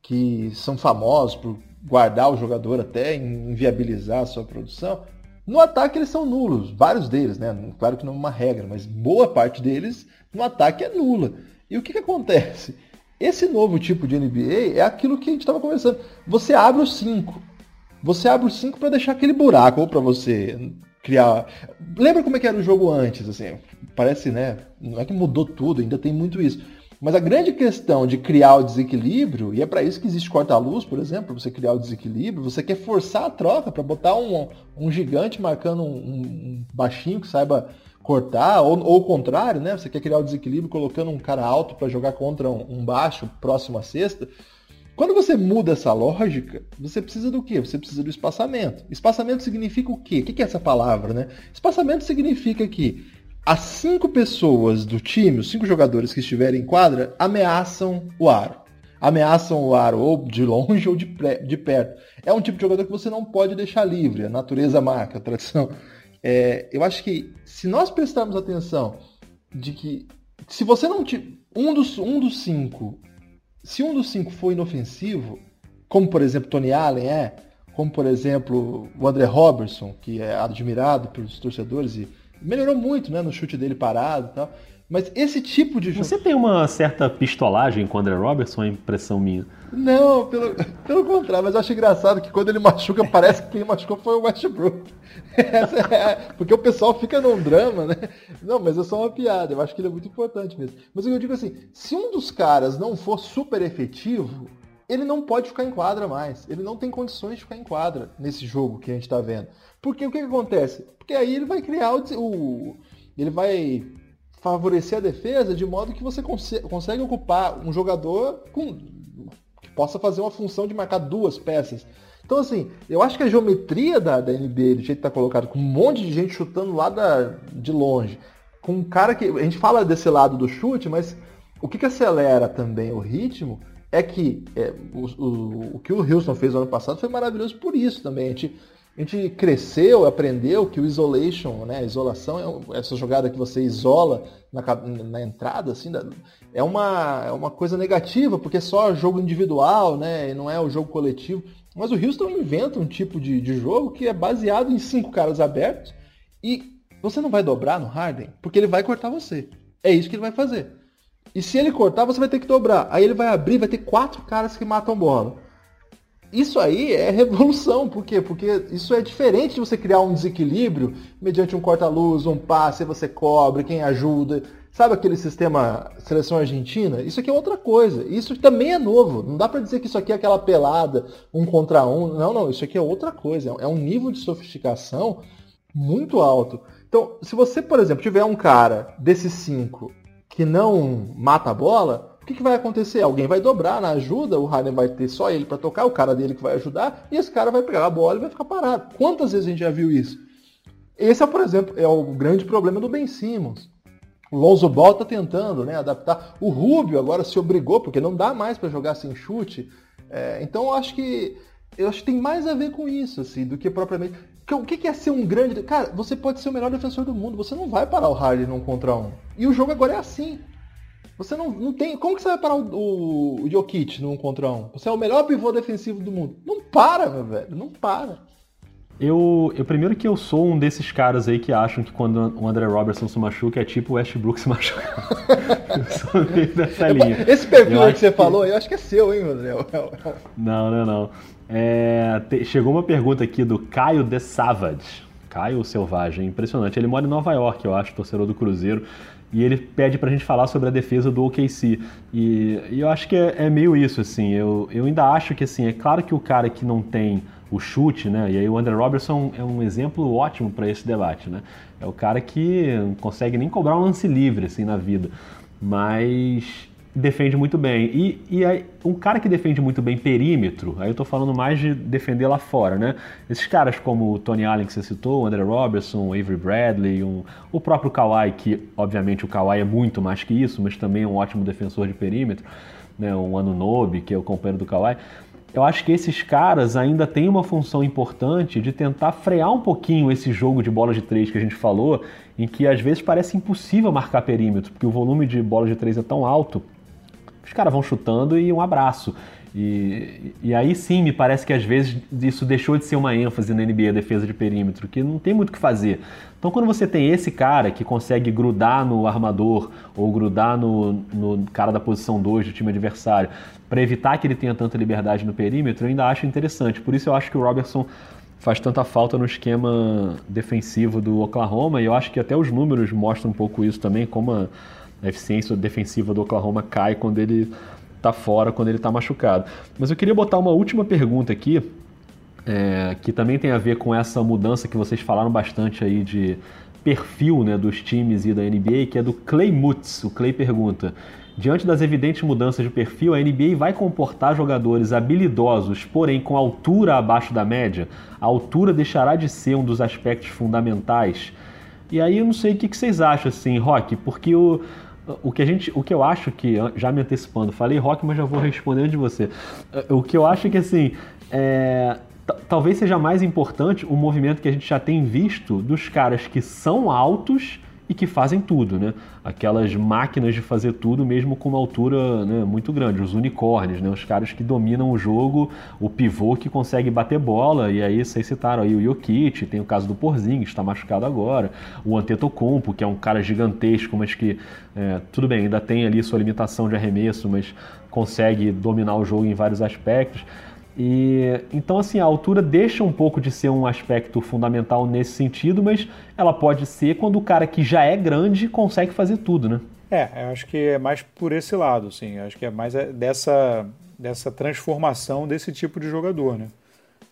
que são famosos por guardar o jogador até inviabilizar a sua produção, no ataque eles são nulos, vários deles, né? Claro que não é uma regra, mas boa parte deles no ataque é nula. E o que, que acontece? Esse novo tipo de NBA é aquilo que a gente estava conversando. Você abre os 5. Você abre os 5 para deixar aquele buraco, ou para você criar. Lembra como é que era o jogo antes? Assim, parece, né? Não é que mudou tudo, ainda tem muito isso. Mas a grande questão de criar o desequilíbrio, e é para isso que existe corta-luz, por exemplo, você criar o desequilíbrio, você quer forçar a troca para botar um, um gigante marcando um, um, baixinho que saiba cortar, ou, ou o contrário, né? Você quer criar o desequilíbrio colocando um cara alto para jogar contra um, um baixo próximo à cesta. Quando você muda essa lógica, você precisa do quê? Você precisa do espaçamento. Espaçamento significa o quê? O que é essa palavra, né? Espaçamento significa que as cinco pessoas do time, os cinco jogadores que estiverem em quadra, ameaçam o aro. Ameaçam o aro ou de longe ou de, de perto. É um tipo de jogador que você não pode deixar livre. A natureza marca, a tradição. É, eu acho que se nós prestarmos atenção de que se você não um dos um dos cinco, se um dos cinco for inofensivo, como por exemplo Tony Allen é, como por exemplo o André Robertson, que é admirado pelos torcedores e melhorou muito, né, no chute dele parado e tal. Mas esse tipo de jogo. Você tem uma certa pistolagem com o André Robertson, é impressão minha? Não, pelo, pelo contrário, mas eu acho engraçado que quando ele machuca, parece que quem machucou foi o Westbrook. É, porque o pessoal fica num drama, né? Não, mas é só uma piada, eu acho que ele é muito importante mesmo. Mas eu digo assim, se um dos caras não for super efetivo, ele não pode ficar em quadra mais. Ele não tem condições de ficar em quadra nesse jogo que a gente está vendo. Porque o que, que, acontece? Porque aí ele vai criar o, o, Ele vai favorecer a defesa de modo que você cons consegue ocupar um jogador com, que possa fazer uma função de marcar duas peças. Então, assim, eu acho que a geometria da, da NBA, do jeito que está colocado, com um monte de gente chutando lá da, de longe, com um cara que. A gente fala desse lado do chute, mas o que, que acelera também o ritmo é que é, o, o, o, que o Houston fez no ano passado foi maravilhoso por isso também. A gente, a gente cresceu, aprendeu que o isolation, né, a isolação, é essa jogada que você isola na, na entrada, assim, é uma, é uma coisa negativa, porque é só jogo individual, né, e não é o jogo coletivo. Mas o Houston inventa um tipo de, de jogo que é baseado em cinco caras abertos e você não vai dobrar no Harden, porque ele vai cortar você. É isso que ele vai fazer. E se ele cortar, você vai ter que dobrar. Aí ele vai abrir, vai ter quatro caras que matam bola. Isso aí é revolução, por quê? Porque isso é diferente de você criar um desequilíbrio mediante um corta-luz, um passe, você cobre, quem ajuda. Sabe aquele sistema seleção argentina? Isso aqui é outra coisa. Isso também é novo. Não dá para dizer que isso aqui é aquela pelada, um contra um. Não, não. Isso aqui é outra coisa. É um nível de sofisticação muito alto. Então, se você, por exemplo, tiver um cara desses cinco que não mata a bola, o que, que vai acontecer? Alguém vai dobrar na ajuda, o Harden vai ter só ele para tocar, o cara dele que vai ajudar, e esse cara vai pegar a bola e vai ficar parado. Quantas vezes a gente já viu isso? Esse é, por exemplo, é o grande problema do Ben Simmons. O Lonzo Ball está tentando né, adaptar. O Rubio agora se obrigou, porque não dá mais para jogar sem chute. É, então eu acho que eu acho que tem mais a ver com isso, assim, do que propriamente. O que é ser um grande. Cara, você pode ser o melhor defensor do mundo, você não vai parar o Harden num contra um. E o jogo agora é assim. Você não, não tem. Como que você vai parar o, o, o Jokic num contra um? Você é o melhor pivô defensivo do mundo. Não para, meu velho. Não para. Eu, eu primeiro que eu sou um desses caras aí que acham que quando o André Robertson se machuca é tipo o Westbrook se machuca. eu sou meio dessa linha. Esse perfil aí que você que... falou, eu acho que é seu, hein, André? não, não, não. É, te, chegou uma pergunta aqui do Caio de Savage. Caio Selvagem, impressionante. Ele mora em Nova York, eu acho, torcedor do Cruzeiro. E ele pede pra gente falar sobre a defesa do OKC. E, e eu acho que é, é, meio isso, assim. Eu, eu ainda acho que, assim, é claro que o cara que não tem o chute, né? E aí o Andrew Robertson é um exemplo ótimo para esse debate, né? É o cara que não consegue nem cobrar um lance livre, assim, na vida. Mas defende muito bem. E, e aí, um cara que defende muito bem perímetro, aí eu tô falando mais de defender lá fora, né? Esses caras como o Tony Allen que você citou, o André Robertson, o Avery Bradley, um, o próprio Kawhi, que obviamente o Kawhi é muito mais que isso, mas também é um ótimo defensor de perímetro, né? Um Anunobi, que é o companheiro do Kawhi. Eu acho que esses caras ainda têm uma função importante de tentar frear um pouquinho esse jogo de bola de três que a gente falou, em que às vezes parece impossível marcar perímetro, porque o volume de bola de três é tão alto os caras vão chutando e um abraço. E, e aí sim, me parece que às vezes isso deixou de ser uma ênfase na NBA, defesa de perímetro, que não tem muito o que fazer. Então quando você tem esse cara que consegue grudar no armador ou grudar no, no cara da posição 2 do time adversário, para evitar que ele tenha tanta liberdade no perímetro, eu ainda acho interessante. Por isso eu acho que o Robertson faz tanta falta no esquema defensivo do Oklahoma, e eu acho que até os números mostram um pouco isso também, como a a eficiência defensiva do Oklahoma cai quando ele está fora, quando ele está machucado. Mas eu queria botar uma última pergunta aqui, é, que também tem a ver com essa mudança que vocês falaram bastante aí de perfil né, dos times e da NBA, que é do Clay Mutz. O Clay pergunta: Diante das evidentes mudanças de perfil, a NBA vai comportar jogadores habilidosos, porém com altura abaixo da média? A altura deixará de ser um dos aspectos fundamentais? E aí eu não sei o que, vocês acham, assim, Rock, porque o, o que a gente, o que eu acho que já me antecipando, falei rock, mas já vou respondendo de você. O que eu acho é que assim, é, talvez seja mais importante o movimento que a gente já tem visto dos caras que são altos e que fazem tudo, né? Aquelas máquinas de fazer tudo mesmo com uma altura né, muito grande, os unicórnios, né? Os caras que dominam o jogo, o pivô que consegue bater bola, e aí vocês citaram aí o Jokic, tem o caso do Porzingis, está machucado agora, o Antetokounmpo, que é um cara gigantesco, mas que, é, tudo bem, ainda tem ali sua limitação de arremesso, mas consegue dominar o jogo em vários aspectos. E então assim, a altura deixa um pouco de ser um aspecto fundamental nesse sentido, mas ela pode ser quando o cara que já é grande consegue fazer tudo, né? É, eu acho que é mais por esse lado, sim. Eu acho que é mais é, dessa, dessa transformação desse tipo de jogador, né?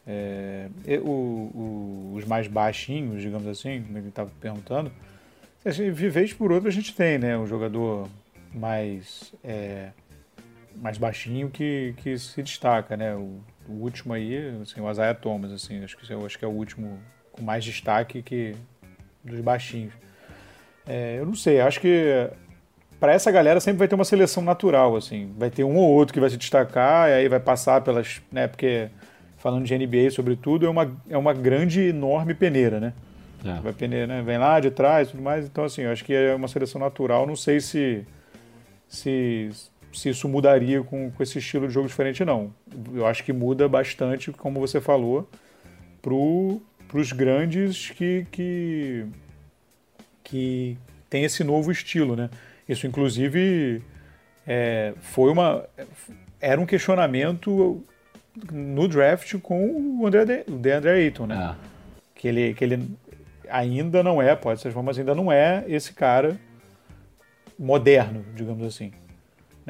É, o, o, os mais baixinhos, digamos assim, como ele estava perguntando, vez por outra a gente tem, né? Um jogador mais é, mais baixinho que, que se destaca, né? O, o último aí, assim, o Isaiah Thomas, assim, acho que, acho que é o último com mais destaque que dos baixinhos. É, eu não sei, acho que para essa galera sempre vai ter uma seleção natural, assim, vai ter um ou outro que vai se destacar e aí vai passar pelas, né? Porque falando de NBA sobretudo é uma, é uma grande, enorme peneira, né? É. Vai peneira, né? Vem lá de trás, tudo mais. Então assim, eu acho que é uma seleção natural. Não sei se se se isso mudaria com, com esse estilo de jogo diferente, não. Eu acho que muda bastante, como você falou, para os grandes que, que, que tem esse novo estilo, né? Isso, inclusive, é, foi uma... Era um questionamento no draft com o André, o DeAndre Ayton, né? É. Que, ele, que ele ainda não é, pode ser mas ainda não é esse cara moderno, digamos assim.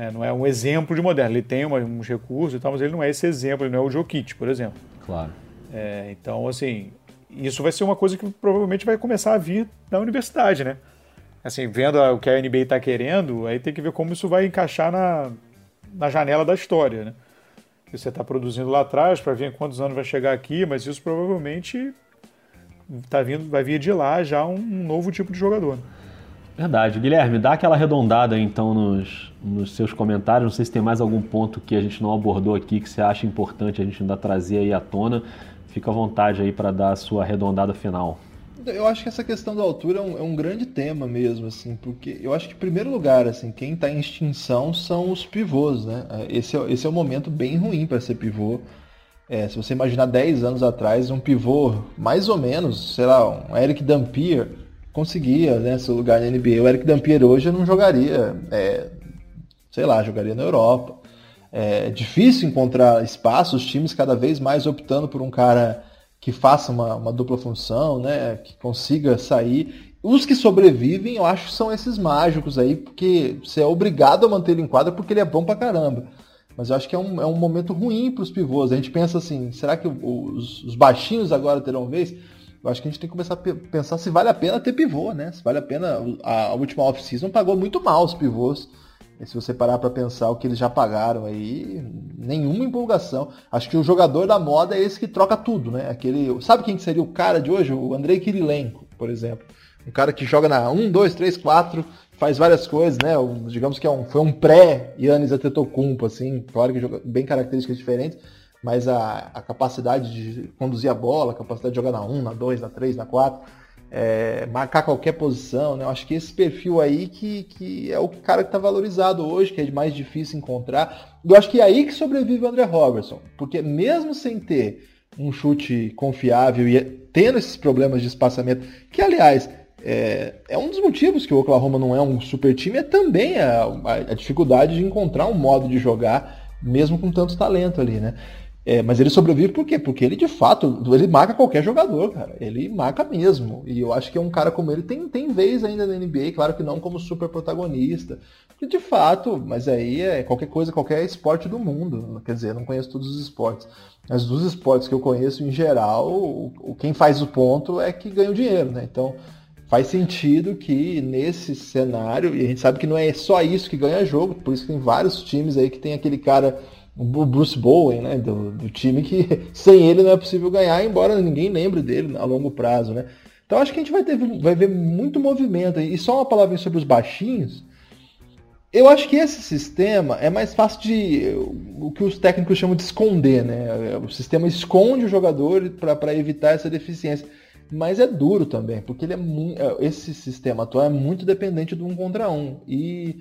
Né? Não é um exemplo de moderno. Ele tem uns recursos e tal, mas ele não é esse exemplo, ele não é o Jokic, por exemplo. Claro. É, então, assim, isso vai ser uma coisa que provavelmente vai começar a vir da universidade, né? Assim, vendo o que a NBA está querendo, aí tem que ver como isso vai encaixar na, na janela da história, né? Que você está produzindo lá atrás para ver em quantos anos vai chegar aqui, mas isso provavelmente tá vindo, vai vir de lá já um, um novo tipo de jogador. Né? Verdade. Guilherme, dá aquela arredondada então nos, nos seus comentários. Não sei se tem mais algum ponto que a gente não abordou aqui que você acha importante a gente ainda trazer aí à tona. Fica à vontade aí para dar a sua arredondada final. Eu acho que essa questão da altura é um, é um, grande tema mesmo, assim, porque eu acho que, em primeiro lugar, assim, quem está em extinção são os pivôs, né? Esse é, esse é um momento bem ruim para ser pivô. É, se você imaginar 10 anos atrás, um pivô, mais ou menos, sei lá, um Eric Dampier, conseguia né, seu lugar na NBA. O Eric Dampier hoje não jogaria, é, sei lá, jogaria na Europa. É difícil encontrar espaço, os times cada vez mais optando por um cara que faça uma, uma dupla função, né? Que consiga sair. Os que sobrevivem, eu acho que são esses mágicos aí, porque você é obrigado a manter ele em quadra porque ele é bom pra caramba. Mas eu acho que é um, é um momento ruim para os pivôs. A gente pensa assim, será que os, os baixinhos agora terão vez? Eu acho que a gente tem que começar a pensar se vale a pena ter pivô, né? Se vale a pena. A, a última off-season pagou muito mal os pivôs. E se você parar para pensar o que eles já pagaram aí, nenhuma empolgação. Acho que o jogador da moda é esse que troca tudo, né? Aquele, sabe quem seria o cara de hoje? O Andrei Kirilenko, por exemplo. Um cara que joga na 1, 2, 3, 4, faz várias coisas, né? Digamos que é um, foi um pré-Yannis Antetokounmpo, assim, claro que joga bem características diferentes, mas a, a, capacidade de conduzir a bola, a capacidade de jogar na 1, na 2, na 3, na 4, é, marcar qualquer posição, né? Eu acho que esse perfil aí que, que é o cara que está valorizado hoje, que é mais difícil encontrar. Eu acho que é aí que sobrevive o André Robertson, porque mesmo sem ter um chute confiável e tendo esses problemas de espaçamento, que aliás é, é um dos motivos que o Oklahoma não é um super time, é também a, a, dificuldade de encontrar um modo de jogar, mesmo com tanto talento ali, né? É, mas ele sobrevive por quê? Porque ele de fato, ele marca qualquer jogador, cara. Ele marca mesmo. E eu acho que um cara como ele tem, tem vez ainda na NBA, claro que não como super protagonista. Porque de fato, mas aí é qualquer coisa, qualquer esporte do mundo. Quer dizer, não conheço todos os esportes. Mas dos esportes que eu conheço em geral, o, quem faz o ponto é que ganha o dinheiro, né? Então faz sentido que nesse cenário, e a gente sabe que não é só isso que ganha jogo, por isso que tem vários times aí que tem aquele cara o Bruce Bowen, né, do, do, time que sem ele não é possível ganhar, embora ninguém lembre dele a longo prazo, né. Então acho que a gente vai, ter, vai ver muito movimento. E só uma palavra sobre os baixinhos. Eu acho que esse sistema é mais fácil de. o que os técnicos chamam de esconder, né? O sistema esconde o jogador para evitar essa deficiência. Mas é duro também, porque ele é muito, esse sistema atual é muito dependente do um contra um. E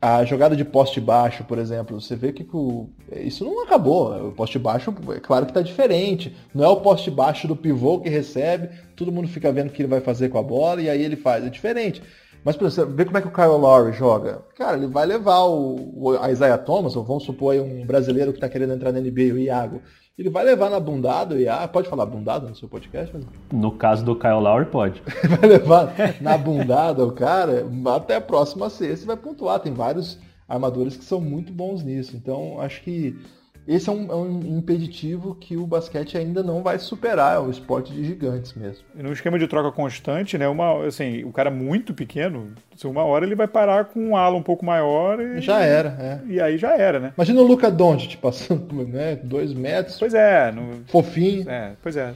a jogada de poste baixo, por exemplo, você vê que o, isso não acabou. O poste baixo, é claro que está diferente. Não é o poste baixo do pivô que recebe, todo mundo fica vendo o que ele vai fazer com a bola e aí ele faz. É diferente. Mas, por exemplo, vê como é que o Kyle Lowry joga. Cara, ele vai levar o, o Isaiah Thomas, ou vamos supor aí um brasileiro que está querendo entrar na NBA, o Iago. Ele vai levar na bundada, e ah, pode falar bundada no seu podcast? Mas... No caso do Kyle Lowry, pode. vai levar na bundada o cara até a próxima sexta e vai pontuar. Tem vários armadores que são muito bons nisso. Então, acho que esse é um, é um, impeditivo que o basquete ainda não vai superar, é o esporte de gigantes mesmo. E no esquema de troca constante, né? Uma, assim, o cara muito pequeno, assim, uma hora ele vai parar com um ala um pouco maior e. Já era, é. E aí já era, né? Imagina o Luca Doncic passando, né? Dois metros. Pois é. No... Fofinho. É, pois é.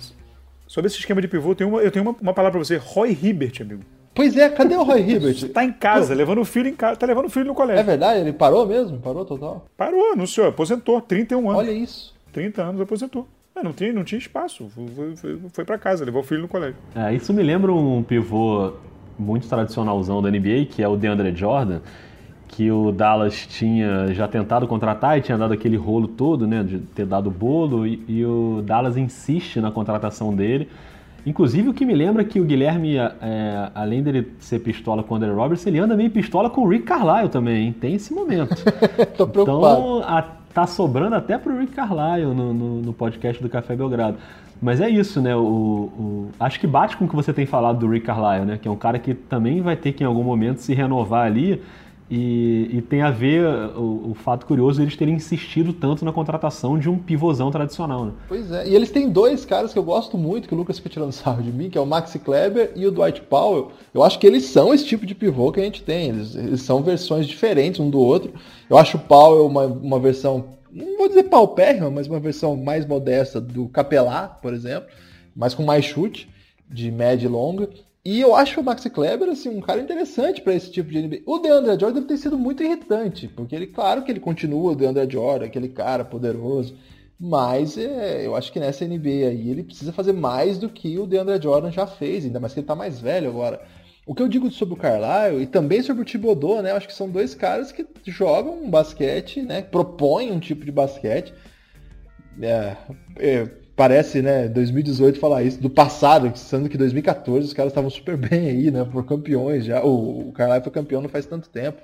Sobre esse esquema de pivô, eu tenho uma, eu tenho uma, uma palavra pra você. Roy Hibbert, amigo. Pois é, cadê o Roy Hibbert? tá em casa, Pô. levando o filho em casa, tá levando o filho no colégio. É verdade? Ele parou mesmo? Parou total? Parou, não senhor, aposentou, 31 anos. Olha isso. 30 anos aposentou. É, não, tinha, não tinha espaço, foi, foi, foi para casa, levou o filho no colégio. É, isso me lembra um pivô muito tradicionalzão da NBA, que é o DeAndre Jordan, que o Dallas tinha já tentado contratar e tinha dado aquele rolo todo, né, de ter dado bolo, e, e o Dallas insiste na contratação dele. Inclusive, o que me lembra é que o Guilherme, é, além dele ser pistola com o André Roberts, ele anda meio pistola com o Rick Carlisle também, hein? Tem esse momento. Tô preocupado. Então, a, tá sobrando até pro Rick Carlisle no, no, no, podcast do Café Belgrado. Mas é isso, né? O, o, acho que bate com o que você tem falado do Rick Carlisle, né? Que é um cara que também vai ter que em algum momento se renovar ali e, e, tem a ver o, o, fato curioso eles terem insistido tanto na contratação de um pivôzão tradicional. Né? Pois é, e eles têm dois caras que eu gosto muito, que o Lucas fica tirando sarro de mim, que é o Maxi Kleber e o Dwight Powell. Eu acho que eles são esse tipo de pivô que a gente tem, eles, eles são versões diferentes um do outro. Eu acho o Powell uma, uma versão, não vou dizer paupérrima, mas uma versão mais modesta do Capelá, por exemplo, mas com mais chute, de média e longa. E eu acho o Maxi Kleber assim, um cara interessante para esse tipo de NBA. O DeAndre Jordan ter sido muito irritante, porque ele, claro que ele continua o DeAndre Jordan, aquele cara poderoso, mas é, eu acho que nessa NBA aí ele precisa fazer mais do que o DeAndre Jordan já fez, ainda mais que ele tá mais velho agora. O que eu digo sobre o Carlisle e também sobre o Thibodeau, né? Eu acho que são dois caras que jogam um basquete, né? Propõem um tipo de basquete. É, é, parece, né, 2018 falar isso, do passado, sendo que 2014 os caras estavam super bem aí, né, por campeões já. O, o Carlisle foi campeão não faz tanto tempo.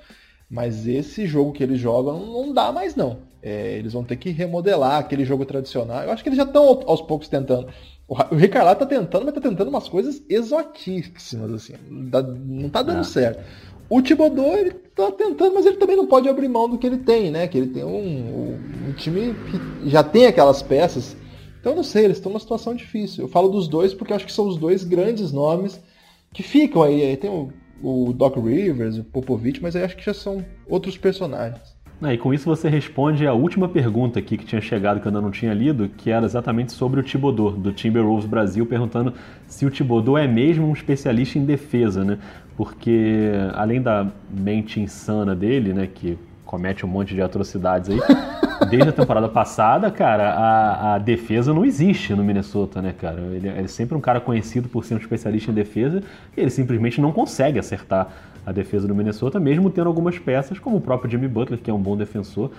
Mas esse jogo que eles jogam não dá mais não. É, eles vão ter que remodelar aquele jogo tradicional. Eu acho que eles já estão aos poucos tentando. O Ricardo está tentando, mas está tentando umas coisas exotíssimas, assim. Não está dando é. certo. O Thibodeau, ele tá tentando, mas ele também não pode abrir mão do que ele tem, né? Que ele tem um, um time que já tem aquelas peças. Então, não sei, eles estão numa situação difícil. Eu falo dos dois porque acho que são os dois grandes nomes que ficam aí. Aí tem o, o Doc Rivers, o Popovich, mas aí acho que já são outros personagens. Ah, e com isso você responde a última pergunta aqui que tinha chegado que eu ainda não tinha lido, que era exatamente sobre o Thibodeau, do Timberwolves Brasil, perguntando se o Thibodeau é mesmo um especialista em defesa, né? Porque além da mente insana dele, né, que comete um monte de atrocidades aí, desde a temporada passada, cara, a, a, defesa não existe no Minnesota, né, cara? Ele, ele é sempre um cara conhecido por ser um especialista em defesa e ele simplesmente não consegue acertar a defesa do Minnesota, mesmo tendo algumas peças, como o próprio Jimmy Butler, que é um bom defensor,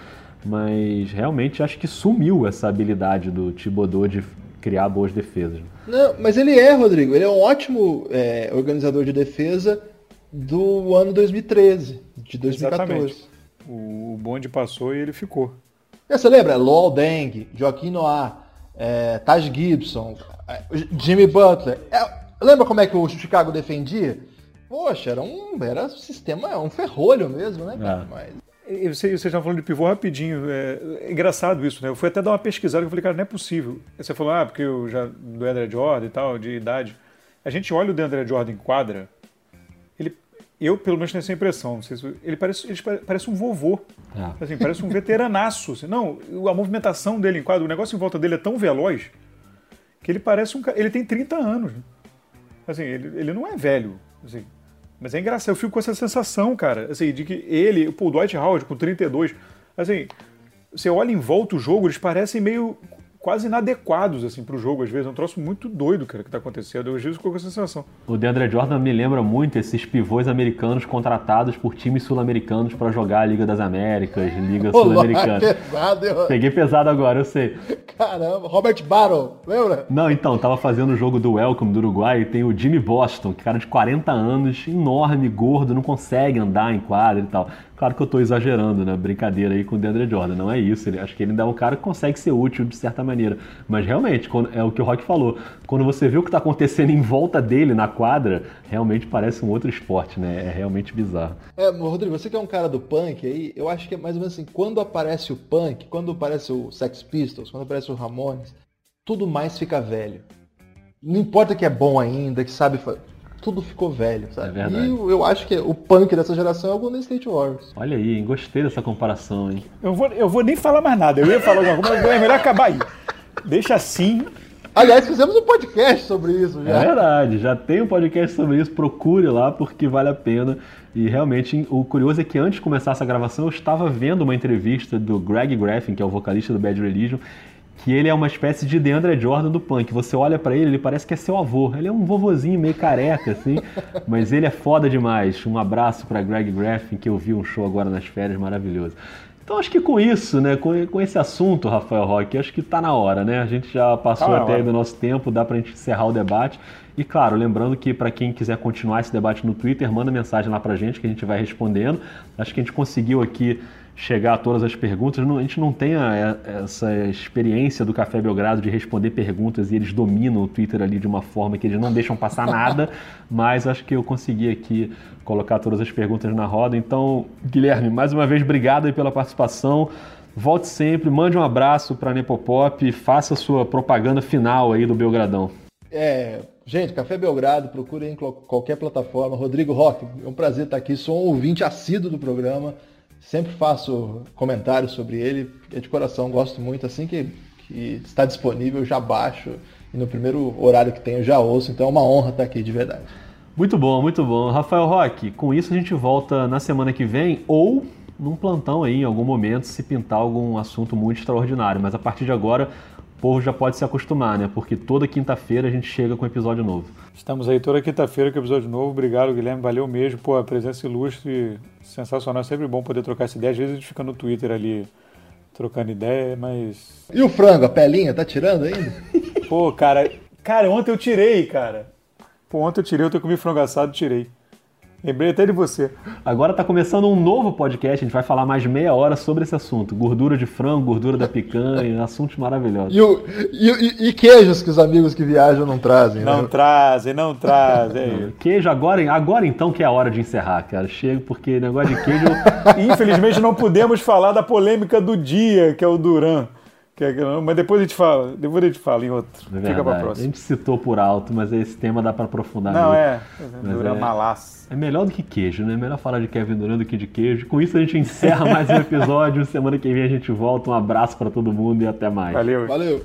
mas realmente acho que sumiu essa habilidade do Thibodeau de criar boas defesas. Não, mas ele é, Rodrigo, ele é um ótimo é, organizador de defesa do ano 2013, de 2014. Exatamente. O bonde passou e ele ficou. É, você lembra? Lowell Deng, Joaquim Noah, é, Taj Gibson, é, Jimmy Butler. É, lembra como é que o Chicago defendia? Poxa, era um, era um sistema, um ferrolho mesmo, né? É. Mas... E você, vocês estavam falando de pivô rapidinho. É, é, engraçado isso, né? Eu fui até dar uma pesquisada e falei, cara, não é possível. Aí você falou, ah, porque eu já do André Jordan e tal, de idade. A gente olha o Deandre Jordan em quadra, eu pelo menos tenho essa impressão, se, ele, parece, ele parece um vovô. É. Assim, parece um veteranaço. Assim, não, a movimentação dele em quadra, o negócio em volta dele é tão veloz que ele parece um Ele tem 30 anos. Né? Assim, ele, ele não é velho. Assim, mas é engraçado, eu fico com essa sensação, cara, assim, de que ele, o Dwight Howard com 32, assim, você olha em volta o jogo, eles parecem meio quase inadequados assim para o jogo às vezes. É um troço muito doido, cara, que está acontecendo. Eu vezes com essa sensação. O DeAndre Jordan me lembra muito esses pivôs americanos contratados por times sul-americanos para jogar a Liga das Américas, Liga Sul-Americana. pesado, eu... Peguei pesado agora, eu sei. Caramba, Robert Barrow, lembra? Não, então, tava fazendo o jogo do Welcome do Uruguai e tem o Jimmy Boston, que cara de 40 anos, enorme, gordo, não consegue andar em quadra e tal. Claro que eu estou exagerando, né? Brincadeira aí com o DeAndre Jordan. Não é isso. Ele, acho que ele ainda é um cara que consegue ser útil de certa maneira. Mas realmente, quando, é o que o Rock falou. Quando você vê o que está acontecendo em volta dele na quadra, realmente parece um outro esporte, né? É realmente bizarro. É, Rodrigo, você que é um cara do punk aí, eu acho que é mais ou menos assim, quando aparece o punk, quando aparece o Sex Pistols, quando aparece o Ramones, tudo mais fica velho. Não importa que é bom ainda, que sabe tudo ficou velho, sabe? É e eu, eu, acho que o punk dessa geração é o Golden State Warriors. Olha aí, hein? gostei dessa comparação, hein? Eu vou, eu vou nem falar mais nada, eu ia falar alguma coisa, mas é melhor acabar aí. Deixa assim. Aliás, fizemos um podcast sobre isso já. É verdade, já tem um podcast sobre isso, procure lá porque vale a pena. E realmente, o curioso é que antes de começar essa gravação, eu estava vendo uma entrevista do Greg Graffin, que é o vocalista do Bad Religion, que ele é uma espécie de DeAndre Jordan do punk. Você olha para ele, ele parece que é seu avô. Ele é um vovozinho meio careca, assim, mas ele é foda demais. Um abraço para Greg Graffin, que eu vi um show agora nas férias, maravilhoso. Então acho que com isso, né, com, com esse assunto, Rafael Roque, acho que está na hora, né? A gente já passou tá até aí do nosso tempo, dá para a gente encerrar o debate. E claro, lembrando que para quem quiser continuar esse debate no Twitter, manda mensagem lá pra gente que a gente vai respondendo. Acho que a gente conseguiu aqui chegar a todas as perguntas. A gente não tem a, essa experiência do Café Belgrado de responder perguntas e eles dominam o Twitter ali de uma forma que eles não deixam passar nada, mas acho que eu consegui aqui colocar todas as perguntas na roda. Então, Guilherme, mais uma vez, obrigado pela participação. Volte sempre, mande um abraço para a Nepopop, faça a sua propaganda final aí do Belgradão. É, gente, Café Belgrado, procure em qualquer plataforma. Rodrigo Roque, é um prazer estar aqui, sou um ouvinte assíduo do programa. Sempre faço comentários sobre ele, é de coração, gosto muito. Assim que, que está disponível, já baixo e no primeiro horário que tenho já ouço, então é uma honra estar aqui de verdade. Muito bom, muito bom. Rafael Roque, com isso a gente volta na semana que vem ou num plantão aí em algum momento se pintar algum assunto muito extraordinário, mas a partir de agora o povo já pode se acostumar, né? Porque toda quinta-feira a gente chega com um episódio novo. Estamos aí toda quinta-feira com episódio novo. Obrigado, Guilherme. Valeu mesmo. Pô, a presença ilustre, sensacional. É sempre bom poder trocar essa ideia. Às vezes a gente fica no Twitter ali trocando ideia, mas. E o frango, a pelinha, tá tirando ainda? Pô, cara. Cara, ontem eu tirei, cara. Pô, ontem eu tirei, ontem eu comi frango assado tirei. Lembrei até de você. Agora está começando um novo podcast, a gente vai falar mais meia hora sobre esse assunto. Gordura de frango, gordura da picanha, assuntos maravilhosos. E, o, e, e, queijos que os amigos que viajam não trazem, Não né? trazem, não trazem. É queijo agora, agora então que é a hora de encerrar, cara. Chega porque negócio de queijo. Infelizmente não podemos falar da polêmica do dia, que é o Duran. É mas depois a gente fala, depois a gente fala em outro. É Fica pra próxima. A gente citou por alto, mas esse tema dá para aprofundar Não, muito. é. Duran é, malaço. É melhor do que queijo, né? É melhor falar de Kevin Durant do que de queijo. Com isso a gente encerra mais um episódio. Semana que vem a gente volta. Um abraço para todo mundo e até mais. Valeu. Valeu.